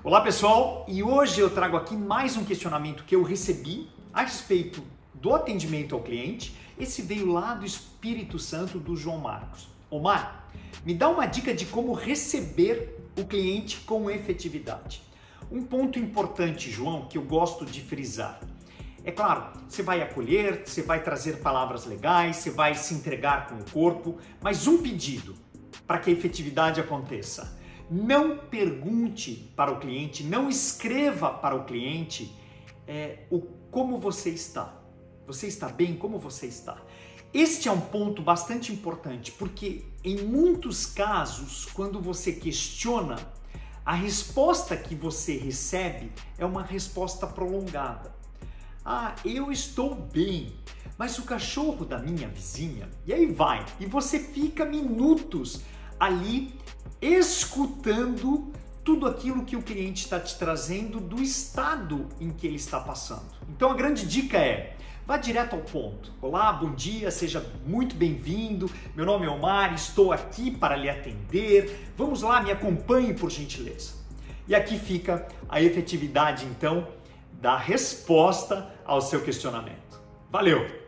Olá pessoal, e hoje eu trago aqui mais um questionamento que eu recebi a respeito do atendimento ao cliente. Esse veio lá do Espírito Santo do João Marcos. Omar, me dá uma dica de como receber o cliente com efetividade. Um ponto importante, João, que eu gosto de frisar. É claro, você vai acolher, você vai trazer palavras legais, você vai se entregar com o corpo, mas um pedido para que a efetividade aconteça não pergunte para o cliente, não escreva para o cliente é, o como você está. Você está bem? Como você está? Este é um ponto bastante importante, porque em muitos casos, quando você questiona, a resposta que você recebe é uma resposta prolongada. Ah, eu estou bem, mas o cachorro da minha vizinha, e aí vai, e você fica minutos ali escutando tudo aquilo que o cliente está te trazendo do estado em que ele está passando. Então a grande dica é Vá direto ao ponto. Olá, bom dia, seja muito bem-vindo. Meu nome é Omar, estou aqui para lhe atender. Vamos lá, me acompanhe por gentileza. E aqui fica a efetividade então da resposta ao seu questionamento. Valeu!